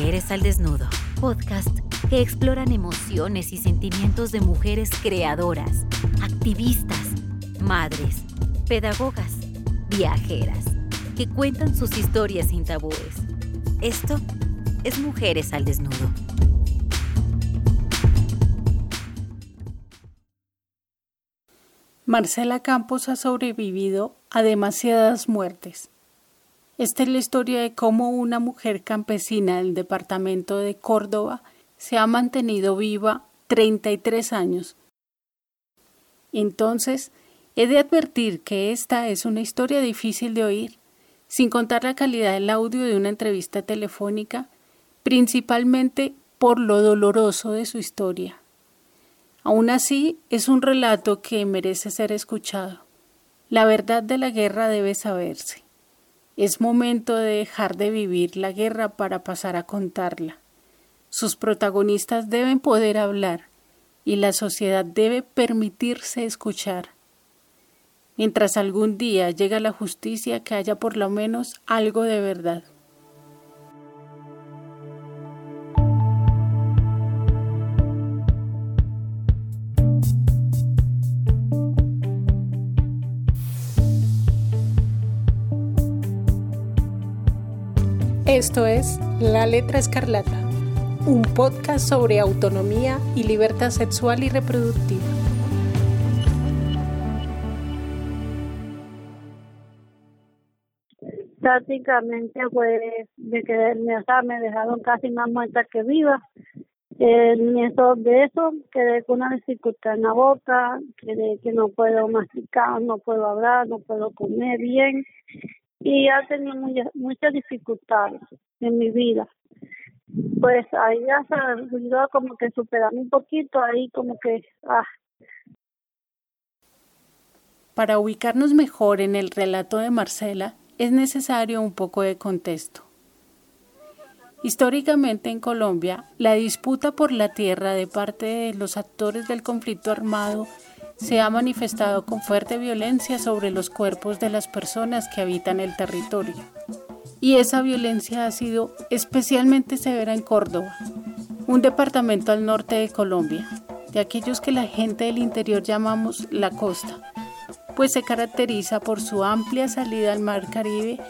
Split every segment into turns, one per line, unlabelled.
Mujeres al Desnudo, podcast que exploran emociones y sentimientos de mujeres creadoras, activistas, madres, pedagogas, viajeras, que cuentan sus historias sin tabúes. Esto es Mujeres al Desnudo.
Marcela Campos ha sobrevivido a demasiadas muertes. Esta es la historia de cómo una mujer campesina del departamento de Córdoba se ha mantenido viva 33 años. Entonces, he de advertir que esta es una historia difícil de oír, sin contar la calidad del audio de una entrevista telefónica, principalmente por lo doloroso de su historia. Aún así, es un relato que merece ser escuchado. La verdad de la guerra debe saberse. Es momento de dejar de vivir la guerra para pasar a contarla. Sus protagonistas deben poder hablar y la sociedad debe permitirse escuchar. Mientras algún día llega la justicia que haya por lo menos algo de verdad. Esto es La Letra Escarlata, un podcast sobre autonomía y libertad sexual y reproductiva.
Prácticamente fue de que me dejaron casi más muerta que viva. En eso, de eso quedé con una dificultad en la boca, quedé que no puedo masticar, no puedo hablar, no puedo comer bien y ha tenido muchas dificultades en mi vida. Pues ahí ya se ayudó como que superar un poquito, ahí como que... Ah.
Para ubicarnos mejor en el relato de Marcela, es necesario un poco de contexto. Históricamente en Colombia, la disputa por la tierra de parte de los actores del conflicto armado se ha manifestado con fuerte violencia sobre los cuerpos de las personas que habitan el territorio. Y esa violencia ha sido especialmente severa en Córdoba, un departamento al norte de Colombia, de aquellos que la gente del interior llamamos la costa, pues se caracteriza por su amplia salida al mar Caribe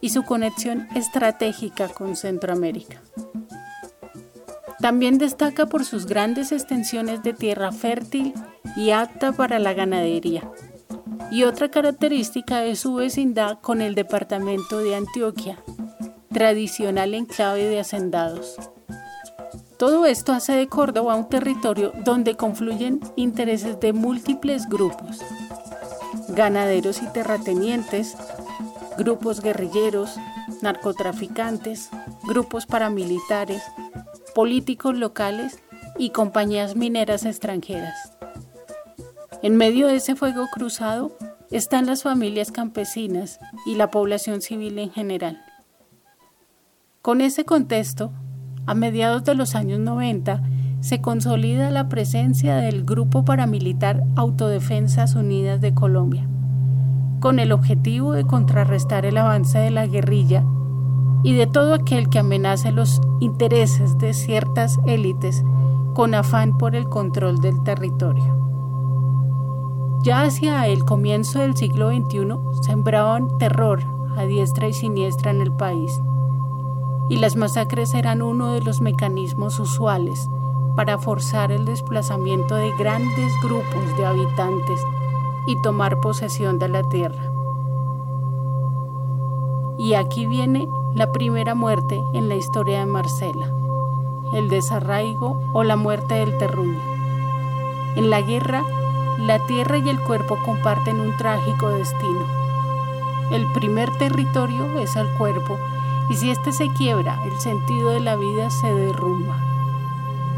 y su conexión estratégica con Centroamérica. También destaca por sus grandes extensiones de tierra fértil y apta para la ganadería. Y otra característica es su vecindad con el departamento de Antioquia, tradicional enclave de hacendados. Todo esto hace de Córdoba un territorio donde confluyen intereses de múltiples grupos, ganaderos y terratenientes, grupos guerrilleros, narcotraficantes, grupos paramilitares, políticos locales y compañías mineras extranjeras. En medio de ese fuego cruzado están las familias campesinas y la población civil en general. Con ese contexto, a mediados de los años 90, se consolida la presencia del Grupo Paramilitar Autodefensas Unidas de Colombia, con el objetivo de contrarrestar el avance de la guerrilla y de todo aquel que amenace los intereses de ciertas élites con afán por el control del territorio. Ya hacia el comienzo del siglo XXI sembraban terror a diestra y siniestra en el país, y las masacres eran uno de los mecanismos usuales para forzar el desplazamiento de grandes grupos de habitantes y tomar posesión de la tierra. Y aquí viene la primera muerte en la historia de Marcela, el desarraigo o la muerte del terruño. En la guerra, la tierra y el cuerpo comparten un trágico destino. El primer territorio es el cuerpo y si éste se quiebra, el sentido de la vida se derrumba.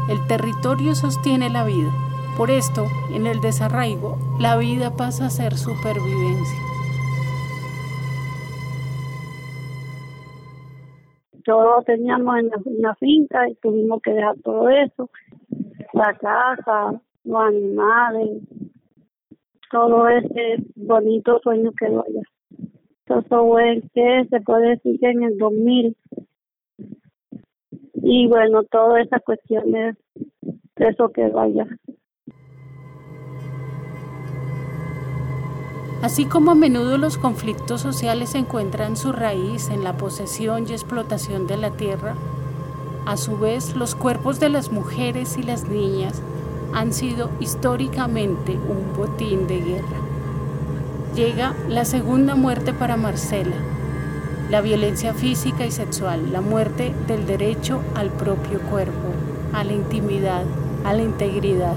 El territorio sostiene la vida. Por esto, en el desarraigo, la vida pasa a ser supervivencia.
Todos teníamos en la, finca y tuvimos que dejar todo eso, la casa, los animales, todo ese bonito sueño que allá. Eso fue que se puede decir que en el 2000 y bueno, todas esas cuestiones, eso que vaya.
Así como a menudo los conflictos sociales encuentran su raíz en la posesión y explotación de la tierra, a su vez los cuerpos de las mujeres y las niñas han sido históricamente un botín de guerra. Llega la segunda muerte para Marcela, la violencia física y sexual, la muerte del derecho al propio cuerpo, a la intimidad, a la integridad.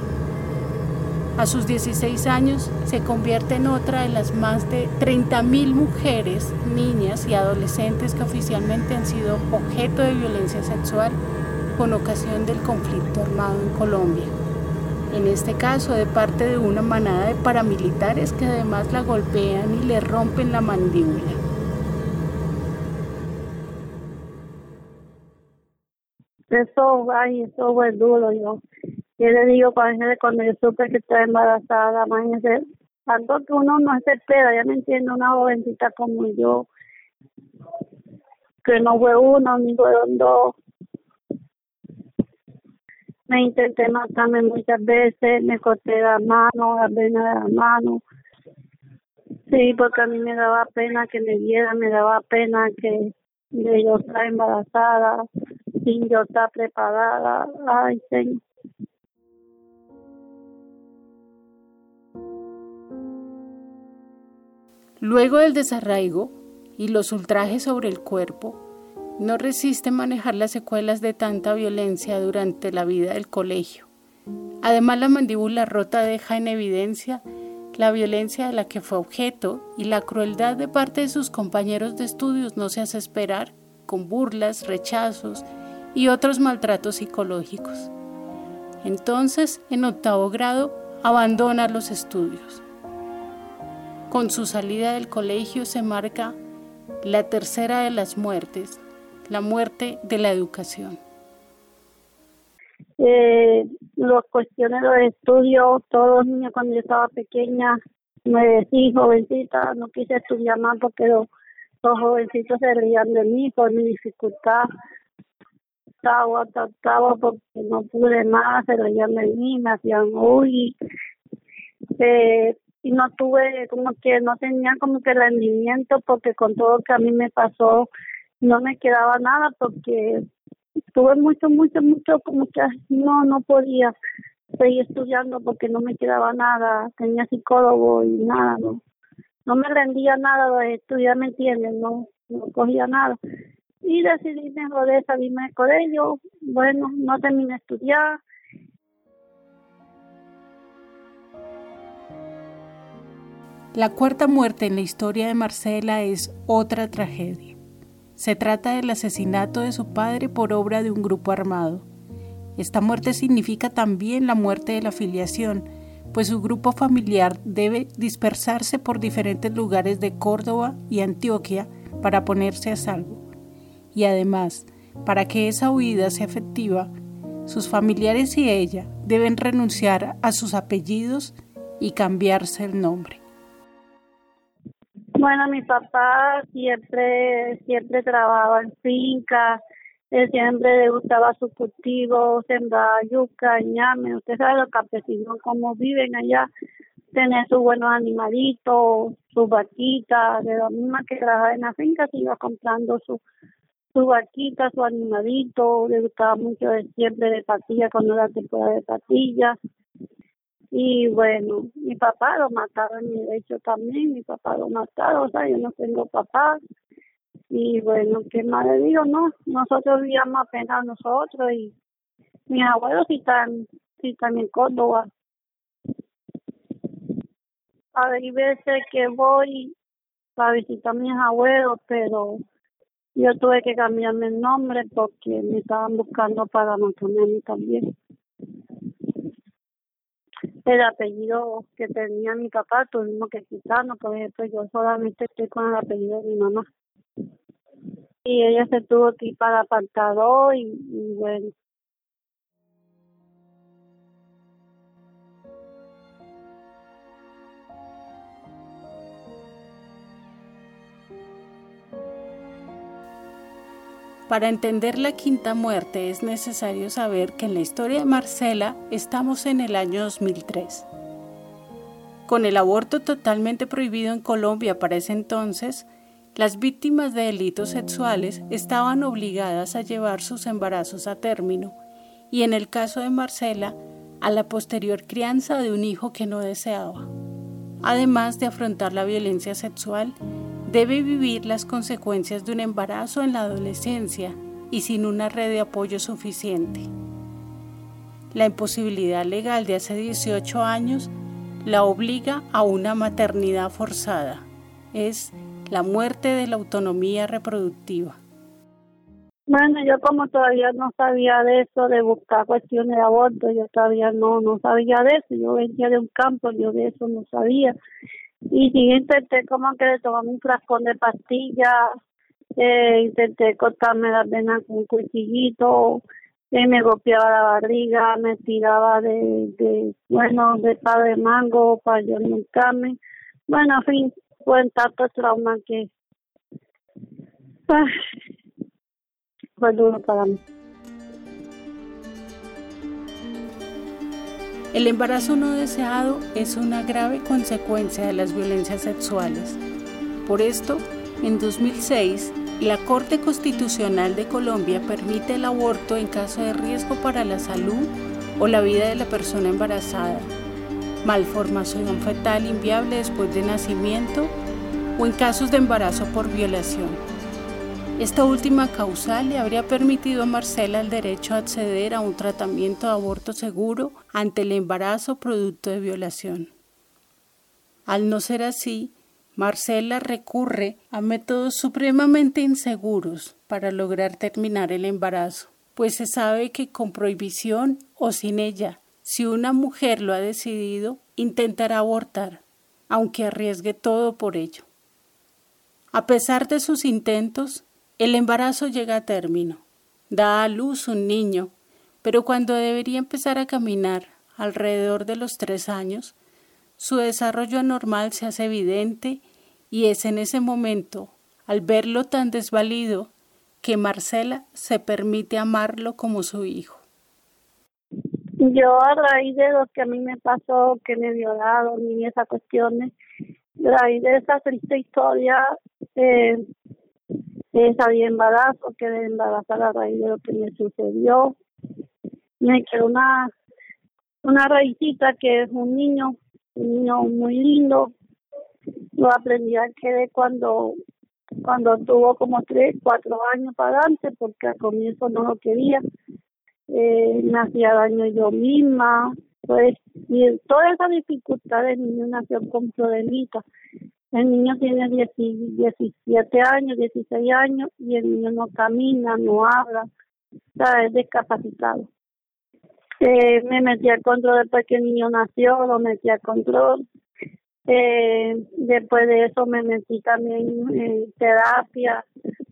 A sus 16 años se convierte en otra de las más de 30.000 mujeres, niñas y adolescentes que oficialmente han sido objeto de violencia sexual con ocasión del conflicto armado en Colombia. En este caso de parte de una manada de paramilitares que además la golpean y le rompen la mandíbula.
Eso, ay, eso fue duro, yo yo le digo cuando yo supe que estaba embarazada, imagínese, tanto que uno no se espera, ya me entiende, una jovencita como yo, que no fue uno ni fueron dos. Me intenté matarme muchas veces, me corté la mano, la vena de la mano. Sí, porque a mí me daba pena que me viera, me daba pena que yo estaba embarazada, sin yo estar preparada. Ay, señor.
Luego del desarraigo y los ultrajes sobre el cuerpo, no resiste manejar las secuelas de tanta violencia durante la vida del colegio. Además, la mandíbula rota deja en evidencia la violencia de la que fue objeto y la crueldad de parte de sus compañeros de estudios no se hace esperar, con burlas, rechazos y otros maltratos psicológicos. Entonces, en octavo grado, abandona los estudios. Con su salida del colegio se marca la tercera de las muertes, la muerte de la educación.
Eh, los cuestiones de los estudios, todos los niños cuando yo estaba pequeña, me decían jovencita, no quise estudiar más porque los, jovencitos se reían de mí por mi dificultad. Estaba, estaba porque no pude más, se reían de mí, me hacían uy. Eh, y no tuve como que no tenía como que rendimiento porque con todo que a mí me pasó no me quedaba nada porque tuve mucho mucho mucho como que no no podía seguir estudiando porque no me quedaba nada tenía psicólogo y nada no no me rendía nada de estudiar me entienden no no cogía nada. Y decidí mejor de salirme de colegio bueno no terminé de estudiar.
La cuarta muerte en la historia de Marcela es otra tragedia. Se trata del asesinato de su padre por obra de un grupo armado. Esta muerte significa también la muerte de la filiación, pues su grupo familiar debe dispersarse por diferentes lugares de Córdoba y Antioquia para ponerse a salvo. Y además, para que esa huida sea efectiva, sus familiares y ella deben renunciar a sus apellidos y cambiarse el nombre.
Bueno, mi papá siempre, siempre trabajaba en finca, él siempre le gustaba su cultivo, sembraba yuca, ñame, usted sabe los campesinos cómo viven allá, tener sus buenos animalitos, sus vaquitas, de la misma que trabajaba en la finca, se iba comprando su, su su animalito, le gustaba mucho siempre de patillas cuando era temporada de patillas y bueno, mi papá lo mataron y de hecho también mi papá lo mataron, o sea, yo no tengo papá. Y bueno, ¿qué le digo? No, nosotros vivíamos apenas nosotros y mis abuelos sí están, sí están en Córdoba. A ver, veces que voy para visitar a mis abuelos, pero yo tuve que cambiarme el nombre porque me estaban buscando para matarme a mí también el apellido que tenía mi papá tuvimos que quitarnos, por ejemplo, yo solamente estoy con el apellido de mi mamá. Y ella se tuvo que ir para apartado y, y bueno.
Para entender la quinta muerte es necesario saber que en la historia de Marcela estamos en el año 2003. Con el aborto totalmente prohibido en Colombia para ese entonces, las víctimas de delitos sexuales estaban obligadas a llevar sus embarazos a término y en el caso de Marcela, a la posterior crianza de un hijo que no deseaba. Además de afrontar la violencia sexual, debe vivir las consecuencias de un embarazo en la adolescencia y sin una red de apoyo suficiente. La imposibilidad legal de hace 18 años la obliga a una maternidad forzada. Es la muerte de la autonomía reproductiva.
Bueno, yo como todavía no sabía de eso, de buscar cuestiones de aborto, yo todavía no, no sabía de eso, yo venía de un campo, yo de eso no sabía. Y sí intenté como que le tomar un frascón de pastillas, eh, intenté cortarme las venas con un cuchillito, eh, me golpeaba la barriga, me tiraba de, de bueno, de padre mango para yo nuncarme. Bueno, en fin, fue tanto trauma que ah,
El embarazo no deseado es una grave consecuencia de las violencias sexuales. Por esto, en 2006, la Corte Constitucional de Colombia permite el aborto en caso de riesgo para la salud o la vida de la persona embarazada, malformación fetal inviable después de nacimiento o en casos de embarazo por violación. Esta última causal le habría permitido a Marcela el derecho a acceder a un tratamiento de aborto seguro ante el embarazo producto de violación. Al no ser así, Marcela recurre a métodos supremamente inseguros para lograr terminar el embarazo, pues se sabe que con prohibición o sin ella si una mujer lo ha decidido, intentará abortar, aunque arriesgue todo por ello. A pesar de sus intentos, el embarazo llega a término. Da a luz un niño, pero cuando debería empezar a caminar, alrededor de los tres años, su desarrollo anormal se hace evidente y es en ese momento, al verlo tan desvalido, que Marcela se permite amarlo como su hijo.
Yo a raíz de lo que a mí me pasó, que me violaron y esas cuestiones, a raíz de esa triste historia, eh, eh, salí embarazo, quedé embarazada a raíz de lo que me sucedió. Me quedó una, una raícita que es un niño, un niño muy lindo. Lo aprendí a quedé cuando cuando tuvo como tres, cuatro años para adelante, porque al comienzo no lo quería eh, me hacía daño yo misma, pues, y toda esa dificultad el niño nació con problemita. El niño tiene 17 años, 16 años y el niño no camina, no habla, está es discapacitado. Eh, me metí al control después que el niño nació, lo metí al control. Eh, después de eso me metí también en terapia,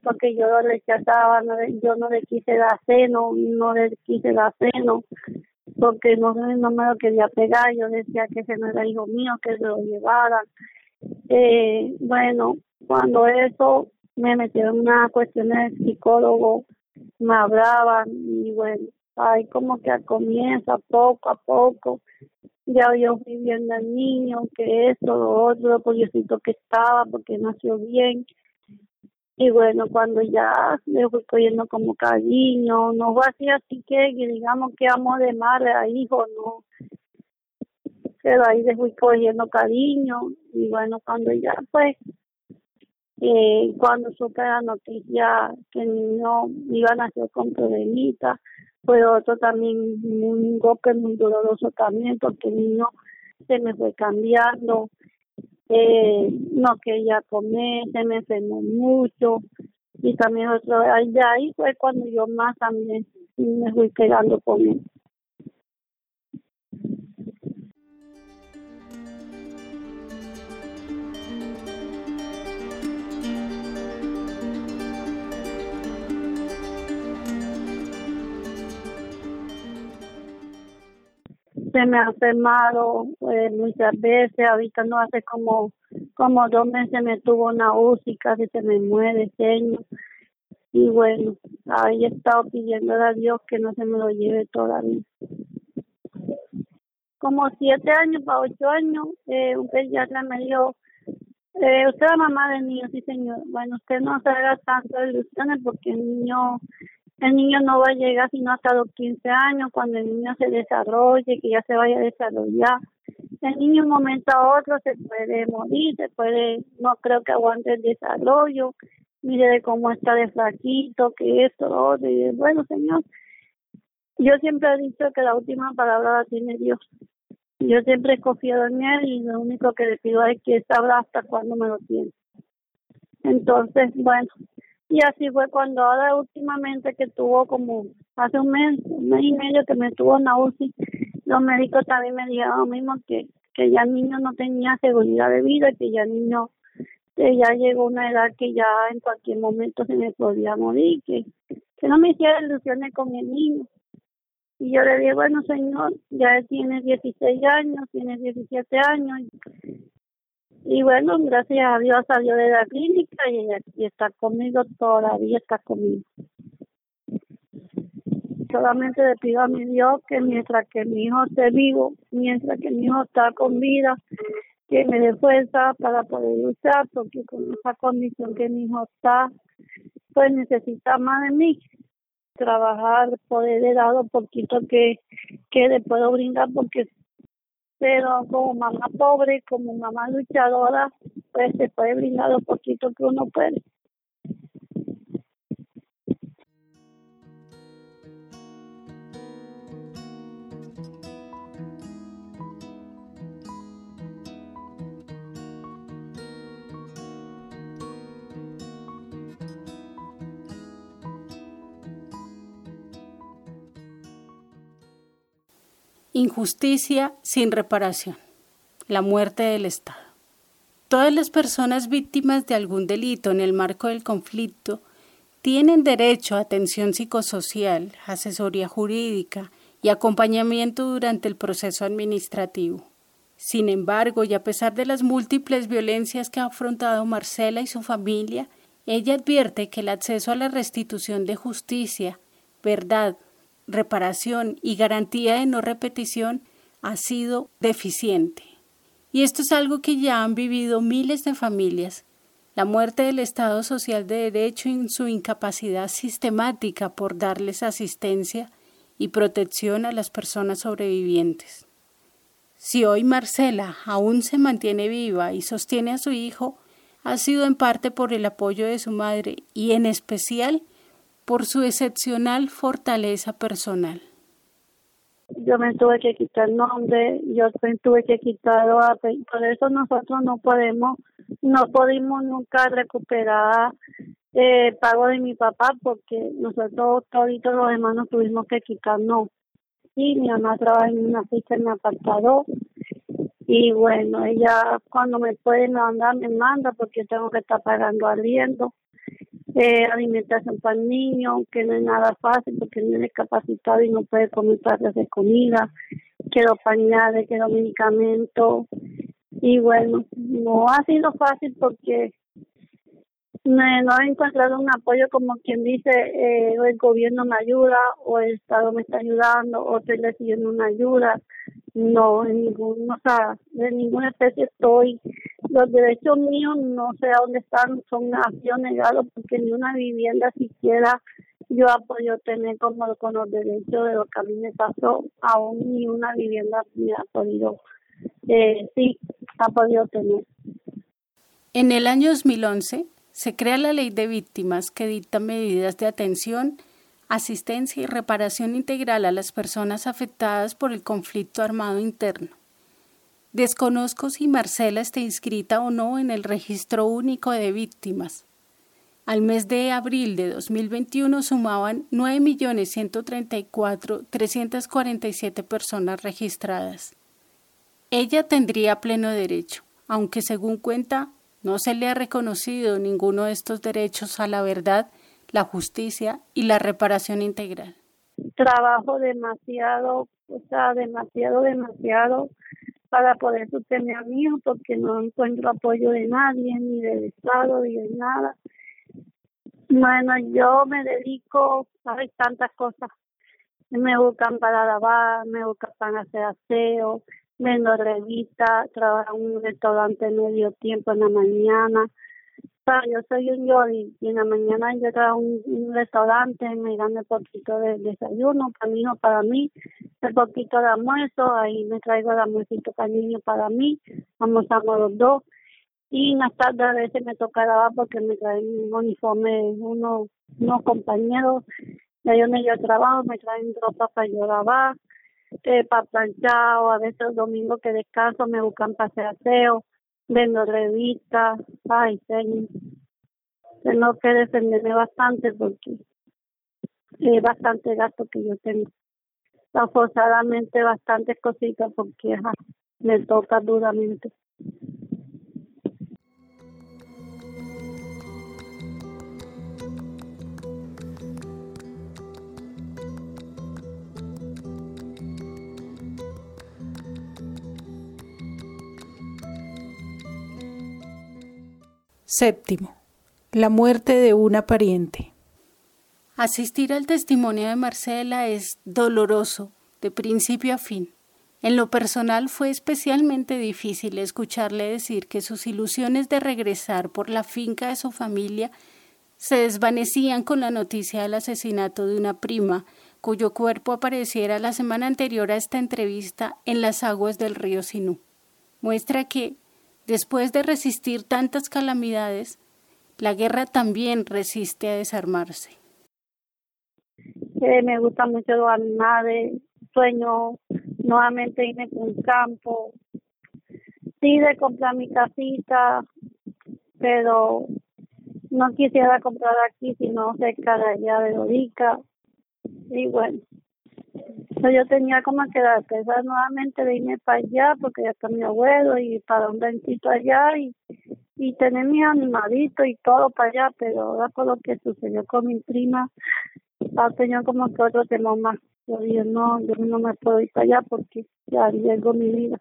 porque yo lo rechazaba, no, yo no le quise dar seno, no le quise dar seno, porque no, no me lo quería pegar, yo decía que ese no era hijo mío, que se lo llevaran. Eh, bueno, cuando eso me metieron en una cuestión de psicólogo, me hablaban y bueno, ahí como que comienza poco a poco, ya yo fui viendo al niño, que eso, lo otro, pues yo que estaba, porque nació bien, y bueno, cuando ya me fui cogiendo como cariño, no fue así, así que, digamos que amo de madre a hijo, no. Pero ahí le fui cogiendo cariño. Y bueno, cuando ya pues, eh, cuando supe la noticia que niño iba a nacer con problemita, fue otro también, un golpe muy doloroso también porque el niño se me fue cambiando. Eh, no quería comer, se me enfermó mucho. Y también otro, de ahí fue cuando yo más también me fui quedando con él. Se me ha enfermado eh, muchas veces, ahorita no hace como como dos meses me tuvo una UCI, casi se me muere el y bueno, ahí he estado pidiendo a Dios que no se me lo lleve todavía. Como siete años para ocho años, eh, un pediatra me dijo, eh, usted es mamá del niño, sí señor. Bueno, usted no se haga tanto ilusiones porque el niño, el niño no va a llegar sino hasta los 15 años, cuando el niño se desarrolle, que ya se vaya a desarrollar. El niño un momento a otro se puede morir, se puede, no creo que aguante el desarrollo, mire de cómo está de flaquito, que esto, lo otro, y bueno señor, yo siempre he dicho que la última palabra la tiene Dios. Yo siempre he confiado en Él y lo único que le pido es que sabrá hasta cuándo me lo tiene. Entonces, bueno, y así fue cuando ahora últimamente que tuvo como hace un mes, un mes y medio que me tuvo en la UCI, los médicos también me dijeron lo mismo que, que ya el niño no tenía seguridad de vida, que ya el niño que ya llegó una edad que ya en cualquier momento se me podía morir, que, que no me hiciera ilusiones con el niño. Y yo le dije, bueno, señor, ya tiene 16 años, tiene 17 años. Y bueno, gracias a Dios salió de la clínica y, está conmigo, todavía está conmigo. Solamente le pido a mi Dios que mientras que mi hijo esté vivo, mientras que mi hijo está con vida, que me dé fuerza para poder luchar, porque con esa condición que mi hijo está, pues necesita más de mí trabajar, poder dar un poquito que, que le puedo brindar porque pero como mamá pobre, como mamá luchadora, pues se puede brindar un poquito que uno puede.
Injusticia sin reparación. La muerte del Estado. Todas las personas víctimas de algún delito en el marco del conflicto tienen derecho a atención psicosocial, asesoría jurídica y acompañamiento durante el proceso administrativo. Sin embargo, y a pesar de las múltiples violencias que ha afrontado Marcela y su familia, ella advierte que el acceso a la restitución de justicia, verdad, reparación y garantía de no repetición ha sido deficiente. Y esto es algo que ya han vivido miles de familias. La muerte del Estado Social de Derecho en su incapacidad sistemática por darles asistencia y protección a las personas sobrevivientes. Si hoy Marcela aún se mantiene viva y sostiene a su hijo, ha sido en parte por el apoyo de su madre y en especial por su excepcional fortaleza personal.
Yo me tuve que quitar nombre, yo me tuve que quitar por eso nosotros no podemos, no pudimos nunca recuperar eh, pago de mi papá porque nosotros todos los hermanos tuvimos que quitarnos. Y mi mamá trabaja en una ficha en mi apartado y bueno, ella cuando me puede mandar me manda porque tengo que estar pagando aliento eh, alimentación para el niño, que no es nada fácil porque el niño es discapacitado y no puede comer partes de comida, quiero pañales, quiero medicamentos. Y bueno, no ha sido fácil porque no, he encontrado un apoyo como quien dice eh, el gobierno me ayuda o el Estado me está ayudando o estoy recibiendo una ayuda. No, en ningún, o sea, de ninguna especie estoy los derechos míos no sé a dónde están, son sido negados porque ni una vivienda siquiera yo he podido tener como con los derechos de lo que a mí me pasó, aún ni una vivienda me ha podido, eh, sí, ha podido tener.
En el año 2011 se crea la Ley de Víctimas que dicta medidas de atención, asistencia y reparación integral a las personas afectadas por el conflicto armado interno. Desconozco si Marcela está inscrita o no en el registro único de víctimas. Al mes de abril de 2021 sumaban 9.134.347 personas registradas. Ella tendría pleno derecho, aunque según cuenta no se le ha reconocido ninguno de estos derechos a la verdad, la justicia y la reparación integral.
Trabajo demasiado, o sea, demasiado, demasiado para poder sostener a mi hijo porque no encuentro apoyo de nadie, ni del Estado, ni de nada. Bueno, yo me dedico a tantas cosas. Me buscan para lavar, me buscan para hacer aseo, vendo revistas, trabajo en un restaurante medio tiempo en la mañana. Yo soy un Yori y en la mañana yo trabajo un, restaurante, me dan el poquito de desayuno para o para mí, el poquito de almuerzo, ahí me traigo el almuercito para para mí, almorzamos los dos. Y en las tardes a veces me toca lavar porque me traen un uniforme unos, unos compañeros de donde yo trabajo, me traen ropa para yo lavar eh, para planchar o a veces los domingos que descanso me buscan para hacer aseo, vendo revistas, ay, señor. Tengo que defenderme bastante porque es bastante gasto que yo tengo. Forzadamente bastantes cositas porque me toca duramente.
Séptimo. La muerte de una pariente. Asistir al testimonio de Marcela es doloroso, de principio a fin. En lo personal fue especialmente difícil escucharle decir que sus ilusiones de regresar por la finca de su familia se desvanecían con la noticia del asesinato de una prima cuyo cuerpo apareciera la semana anterior a esta entrevista en las aguas del río Sinú. Muestra que, Después de resistir tantas calamidades, la guerra también resiste a desarmarse.
Eh, me gusta mucho los animales, sueño nuevamente irme por un campo, sí de comprar mi casita, pero no quisiera comprar aquí, sino cerca de allá de Lorica. Y bueno, yo tenía como que la nuevamente de irme para allá porque ya está mi abuelo y para un dentito allá y, y tener mi animalito y todo para allá, pero ahora con lo que sucedió con mi prima, ha tenido como que otro tema más. Yo dije, no, yo no me puedo ir para allá porque ya arriesgo mi vida.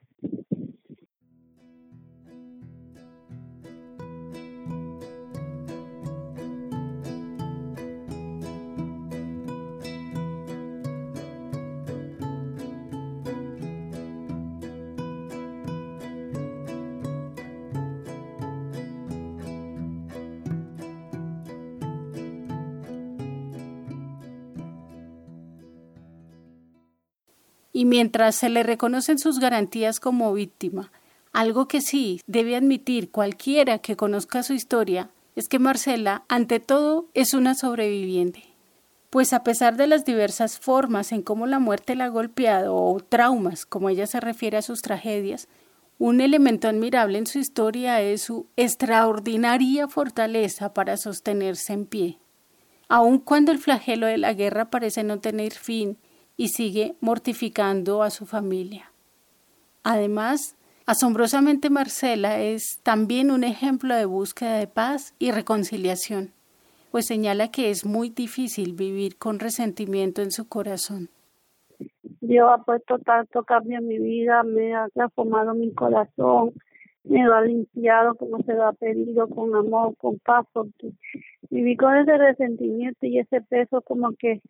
Y mientras se le reconocen sus garantías como víctima, algo que sí debe admitir cualquiera que conozca su historia es que Marcela, ante todo, es una sobreviviente. Pues a pesar de las diversas formas en cómo la muerte la ha golpeado o traumas, como ella se refiere a sus tragedias, un elemento admirable en su historia es su extraordinaria fortaleza para sostenerse en pie. Aun cuando el flagelo de la guerra parece no tener fin y sigue mortificando a su familia. Además, asombrosamente Marcela es también un ejemplo de búsqueda de paz y reconciliación, pues señala que es muy difícil vivir con resentimiento en su corazón.
Dios ha puesto tanto cambio en mi vida, me ha transformado mi corazón, me lo ha limpiado como se lo ha pedido, con amor, con paz, porque viví con ese resentimiento y ese peso como que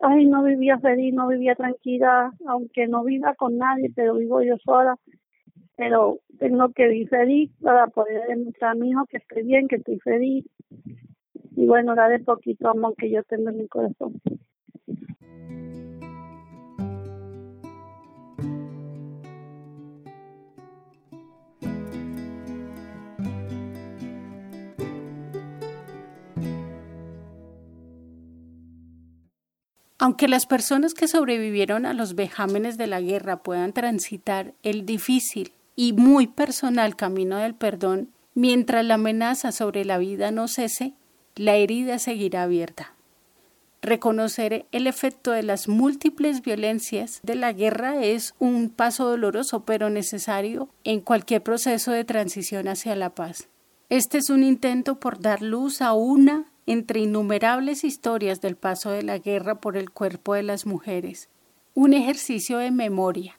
ay, no vivía feliz, no vivía tranquila, aunque no viva con nadie, pero vivo yo sola. Pero tengo que vivir feliz para poder demostrar a mi hijo que estoy bien, que estoy feliz. Y bueno, darle poquito amor que yo tengo en mi corazón.
Aunque las personas que sobrevivieron a los vejámenes de la guerra puedan transitar el difícil y muy personal camino del perdón, mientras la amenaza sobre la vida no cese, la herida seguirá abierta. Reconocer el efecto de las múltiples violencias de la guerra es un paso doloroso pero necesario en cualquier proceso de transición hacia la paz. Este es un intento por dar luz a una entre innumerables historias del paso de la guerra por el cuerpo de las mujeres, un ejercicio de memoria.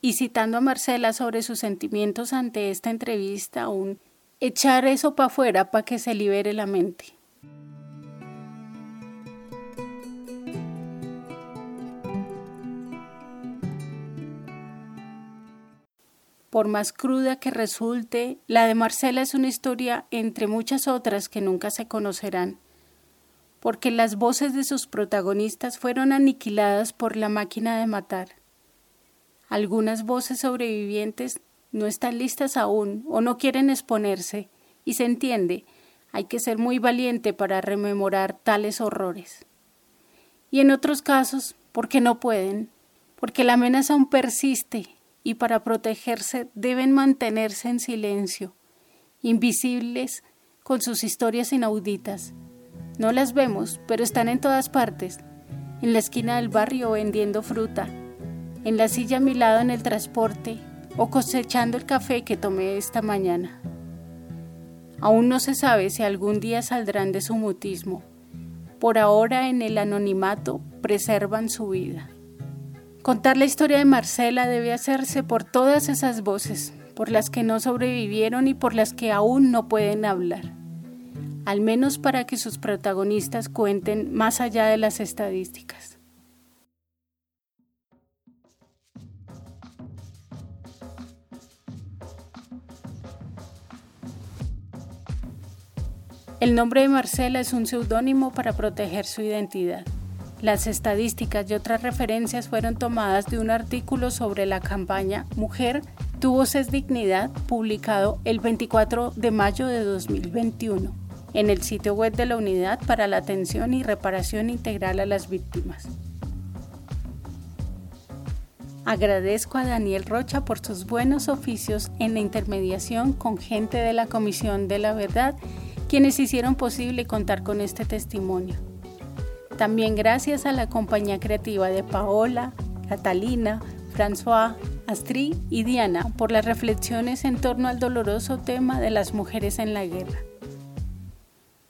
Y citando a Marcela sobre sus sentimientos ante esta entrevista, un echar eso para afuera para que se libere la mente. Por más cruda que resulte, la de Marcela es una historia entre muchas otras que nunca se conocerán, porque las voces de sus protagonistas fueron aniquiladas por la máquina de matar. Algunas voces sobrevivientes no están listas aún o no quieren exponerse, y se entiende, hay que ser muy valiente para rememorar tales horrores. Y en otros casos, porque no pueden, porque la amenaza aún persiste y para protegerse deben mantenerse en silencio, invisibles con sus historias inauditas. No las vemos, pero están en todas partes, en la esquina del barrio vendiendo fruta, en la silla a mi lado en el transporte o cosechando el café que tomé esta mañana. Aún no se sabe si algún día saldrán de su mutismo. Por ahora en el anonimato preservan su vida. Contar la historia de Marcela debe hacerse por todas esas voces, por las que no sobrevivieron y por las que aún no pueden hablar, al menos para que sus protagonistas cuenten más allá de las estadísticas. El nombre de Marcela es un seudónimo para proteger su identidad. Las estadísticas y otras referencias fueron tomadas de un artículo sobre la campaña Mujer, tu voz es dignidad, publicado el 24 de mayo de 2021 en el sitio web de la Unidad para la Atención y Reparación Integral a las Víctimas. Agradezco a Daniel Rocha por sus buenos oficios en la intermediación con gente de la Comisión de la Verdad, quienes hicieron posible contar con este testimonio. También gracias a la compañía creativa de Paola, Catalina, François, Astrid y Diana por las reflexiones en torno al doloroso tema de las mujeres en la guerra.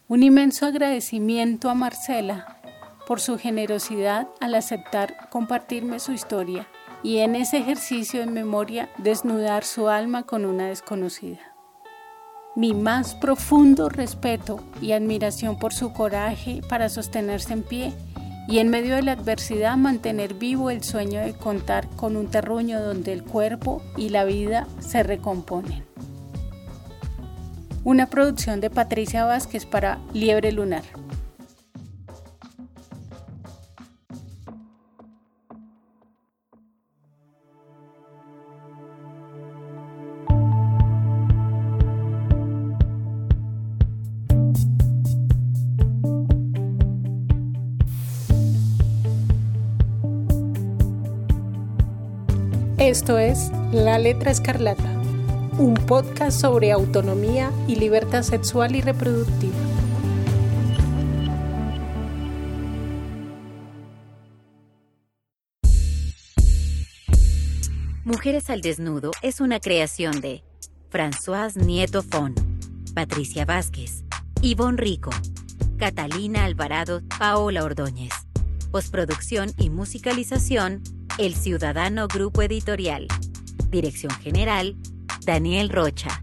Un inmenso agradecimiento a Marcela por su generosidad al aceptar compartirme su historia y en ese ejercicio de memoria desnudar su alma con una desconocida mi más profundo respeto y admiración por su coraje para sostenerse en pie y en medio de la adversidad mantener vivo el sueño de contar con un terruño donde el cuerpo y la vida se recomponen. Una producción de Patricia Vázquez para Liebre Lunar. Esto es La Letra Escarlata, un podcast sobre autonomía y libertad sexual y reproductiva.
Mujeres al Desnudo es una creación de François Nieto Fon, Patricia Vázquez, Ivonne Rico, Catalina Alvarado, Paola Ordóñez. Postproducción y musicalización el Ciudadano Grupo Editorial. Dirección General, Daniel Rocha.